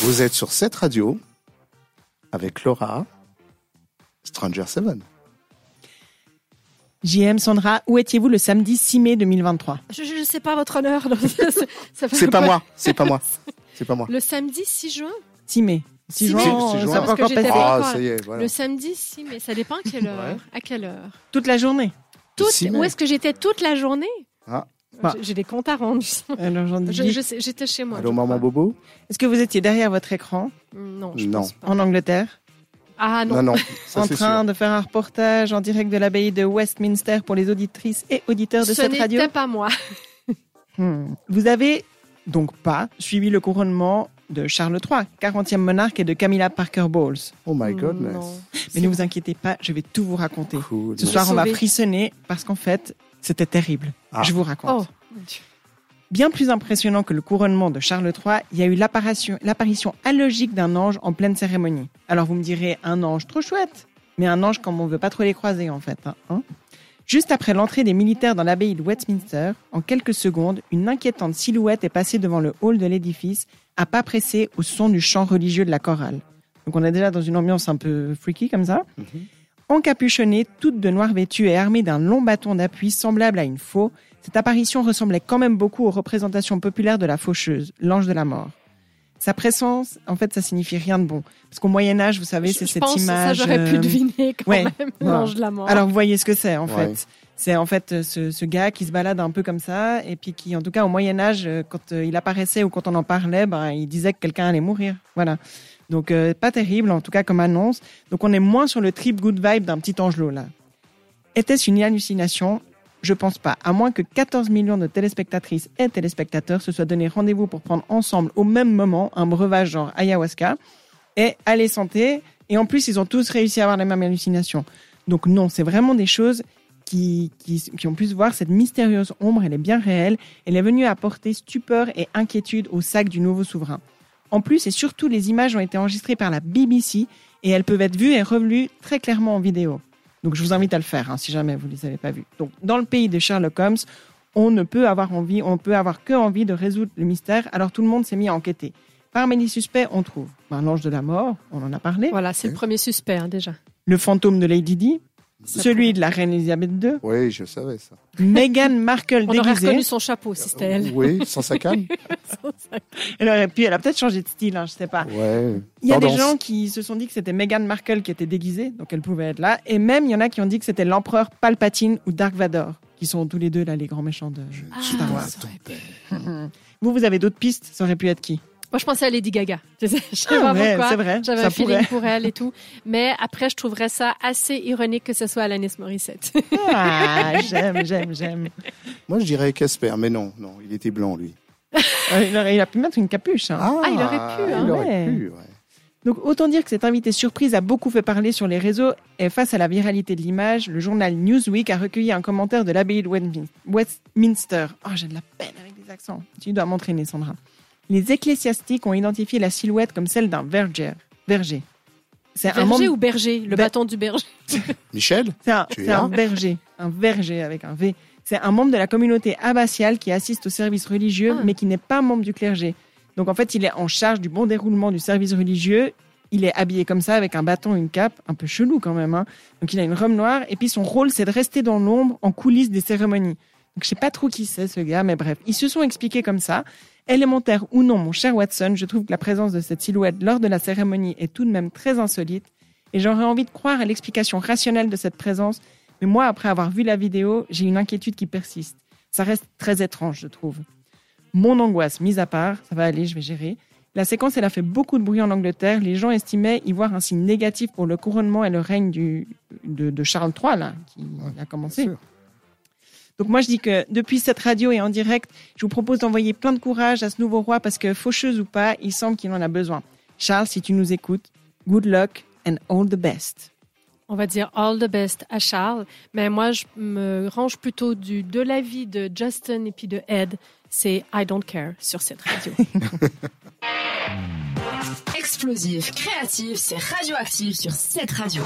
Vous êtes sur cette radio avec Laura, Stranger 7. JM Sandra, où étiez-vous le samedi 6 mai 2023 Je ne sais pas votre honneur. C'est pas moi, c'est pas moi. C'est pas moi. Le samedi 6 juin? 6 mai. 6 6 juin, mai. Six juin. ça Parce que encore j'étais Ah, quoi ça y est, voilà. Le samedi 6 mai, ça dépend à quelle heure. Ouais. À quelle heure? Toute la journée. Toute-. Où est-ce que j'étais toute la journée? Ah. Bah. J'ai- des comptes à rendre. Alors, j'en Je- dis- je sais- J'étais chez moi. Allô, maman crois. Bobo Est-ce que vous étiez derrière votre écran Non, je Non. pense pas. en Angleterre Ah non. Non, non, ça en c'est train sûr. de faire un reportage en direct de l'abbaye de Westminster pour les auditrices et auditeurs de Ce cette radio n'était pas moi. Hmm. Vous avez donc pas suivi le couronnement de Charles III, 40e monarque, et de Camilla Parker Bowles. Oh my goodness. Non. Mais ne vous inquiétez pas, je vais tout vous raconter. Cool. Ce soir, on va frissonner parce qu'en fait, c'était terrible. Ah. Je vous raconte. Oh, mon Dieu. Bien plus impressionnant que le couronnement de Charles III, il y a eu l'apparition l'apparition allogique d'un ange en pleine cérémonie. Alors vous me direz, un ange trop chouette, mais un ange comme on veut pas trop les croiser en fait. hein, hein. Juste après l'entrée des militaires dans l'abbaye de Westminster, en quelques secondes, une inquiétante silhouette est passée devant le hall de l'édifice, à pas pressé au son du chant religieux de la chorale. Donc on est déjà dans une ambiance un peu freaky comme ça. Mhm. Encapuchonnée, toute de noir vêtue et armée d'un long bâton d'appui semblable à une faux, cette apparition ressemblait quand même beaucoup aux représentations populaires de la faucheuse, l'ange de la mort. Sa présence, en fait, ça signifie rien de bon. Parce qu'au Moyen Âge, vous savez, c'est Je cette pense que image. ça, j'aurais pu euh, deviner quand ouais, même. L'ange de la mort. Alors vous voyez ce que c'est en Ouais. fait. C'est en fait ce, ce gars qui se balade un peu comme ça et puis qui, en tout cas, au Moyen Âge, euh, quand euh, il apparaissait ou quand on en parlait, ben, il disait que quelqu'un allait mourir. Voilà. Donc euh, pas terrible, en tout cas comme annonce. Donc on est moins sur le trip good vibe d'un petit angelot là. Était-ce une hallucination? Je pense pas. À moins que 14 millions de téléspectatrices et téléspectateurs se soient donné rendez-vous pour prendre ensemble au même moment un breuvage genre ayahuasca et aller santé. Et en plus, ils ont tous réussi à avoir la même hallucination. Donc non, c'est vraiment des choses qui, qui, qui ont pu se voir. Cette mystérieuse ombre, elle est bien réelle. Elle est venue apporter stupeur et inquiétude au sac du nouveau souverain. En plus, et surtout, les images ont été enregistrées par la BBC et elles peuvent être vues et revues très clairement en vidéo. Donc je vous invite à le faire hein, si jamais vous ne les avez pas vues. Donc dans le pays de Sherlock Holmes, on ne peut avoir envie, on peut avoir que envie de résoudre le mystère. Alors tout le monde s'est mis à enquêter. Parmi les suspects, on trouve ben, l'ange de la mort, on en a parlé, Voilà, c'est le premier suspect hein, déjà. le fantôme de Lady Di, celui de la reine Elisabeth II, Oui, je savais ça. Meghan Markle On aurait déguisée. reconnu son chapeau si c'était elle. Oui, sans sa canne. Elle aurait pu, elle a peut-être changé de style, hein, je sais pas. Ouais. Il y a des gens qui se sont dit que c'était Meghan Markle qui était déguisée, donc elle pouvait être là. Et même, il y en a qui ont dit que c'était l'empereur Palpatine ou Dark Vador, qui sont tous les deux là les grands méchants de Star Ah, Wars. aurait. Vous, vous avez d'autres pistes? Ça aurait pu être qui? Moi, je pensais à Lady Gaga. Je sais je sais Ah pas ouais, pourquoi. c'est vrai, J'avais un feeling pourrait. pour elle et tout. Mais après, je trouverais ça assez ironique que ce soit Alanis Morissette. Ah, j'aime, j'aime, j'aime. Moi, je dirais Casper, mais non, non, il était blanc, lui. Euh, il, aurait- il a pu mettre une capuche. hein. Ah, il aurait pu, hein. Il aurait Ouais. pu, ouais. Donc autant dire que cette invitée surprise a beaucoup fait parler sur les réseaux et face à la viralité de l'image, le journal Newsweek a recueilli un commentaire de l'abbaye de Westmin- Westminster. Oh, j'ai de la peine avec les accents. Tu dois m'entraîner, Sandra. Les ecclésiastiques ont identifié la silhouette comme celle d'un verger. Verger. C'est un Berger membre- ou berger Le Ber- bâton du berger. Michel C'est un, un là verger, un verger avec un V. C'est un membre de la communauté abbatiale qui assiste au service religieux, Ah. mais qui n'est pas membre du clergé. Donc en fait, il est en charge du bon déroulement du service religieux. Il est habillé comme ça, avec un bâton, une cape, un peu chelou quand même. hein. Donc il a une robe noire, et puis son rôle, c'est de rester dans l'ombre, en coulisses des cérémonies. Donc je sais pas trop qui c'est ce gars, mais bref, ils se sont expliqués comme ça. Élémentaire ou non, mon cher Watson, je trouve que la présence de cette silhouette lors de la cérémonie est tout de même très insolite. Et j'aurais envie de croire à l'explication rationnelle de cette présence, mais moi, après avoir vu la vidéo, j'ai une inquiétude qui persiste. Ça reste très étrange, je trouve. Mon angoisse mise à part, ça va aller, je vais gérer. La séquence, elle a fait beaucoup de bruit en Angleterre. Les gens estimaient y voir un signe négatif pour le couronnement et le règne du, de, de Charles III, là, qui a commencé. Donc moi, je dis que depuis cette radio et en direct, je vous propose d'envoyer plein de courage à ce nouveau roi parce que faucheuse ou pas, il semble qu'il en a besoin. Charles, si tu nous écoutes, good luck and all the best. On va dire all the best à Charles. Mais moi, je me range plutôt du, de l'avis de Justin et puis de Ed. C'est I don't care sur cette radio. Explosif, créatif, c'est radioactif sur cette radio.